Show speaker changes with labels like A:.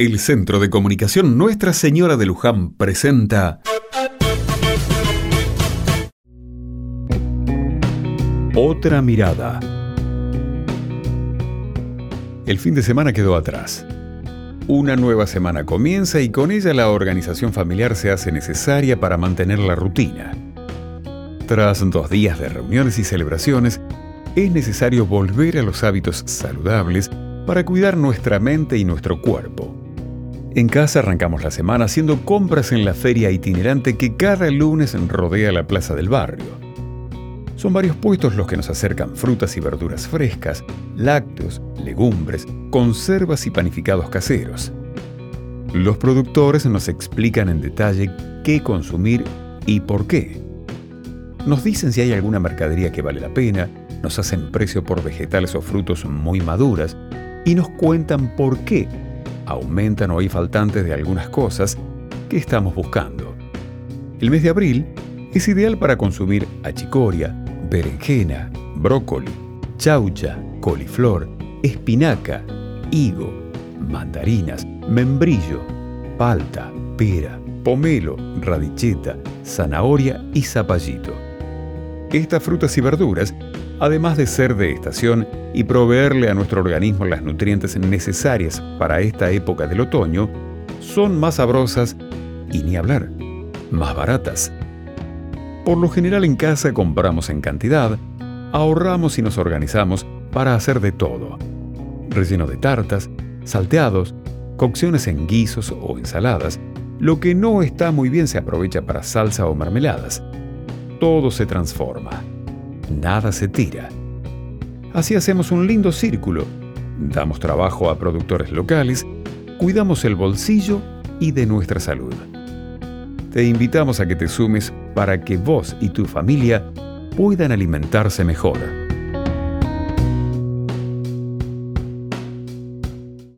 A: El Centro de Comunicación Nuestra Señora de Luján presenta Otra mirada. El fin de semana quedó atrás. Una nueva semana comienza y con ella la organización familiar se hace necesaria para mantener la rutina. Tras dos días de reuniones y celebraciones, es necesario volver a los hábitos saludables para cuidar nuestra mente y nuestro cuerpo. En casa arrancamos la semana haciendo compras en la feria itinerante que cada lunes rodea la plaza del barrio. Son varios puestos los que nos acercan frutas y verduras frescas, lácteos, legumbres, conservas y panificados caseros. Los productores nos explican en detalle qué consumir y por qué. Nos dicen si hay alguna mercadería que vale la pena, nos hacen precio por vegetales o frutos muy maduras y nos cuentan por qué aumentan o hay faltantes de algunas cosas que estamos buscando. El mes de abril es ideal para consumir achicoria, berenjena, brócoli, chaucha, coliflor, espinaca, higo, mandarinas, membrillo, palta, pera, pomelo, radicheta, zanahoria y zapallito. Estas frutas y verduras, además de ser de estación, y proveerle a nuestro organismo las nutrientes necesarias para esta época del otoño, son más sabrosas y ni hablar, más baratas. Por lo general en casa compramos en cantidad, ahorramos y nos organizamos para hacer de todo. Relleno de tartas, salteados, cocciones en guisos o ensaladas, lo que no está muy bien se aprovecha para salsa o mermeladas. Todo se transforma. Nada se tira Así hacemos un lindo círculo. Damos trabajo a productores locales, cuidamos el bolsillo y de nuestra salud. Te invitamos a que te sumes para que vos y tu familia puedan alimentarse mejor.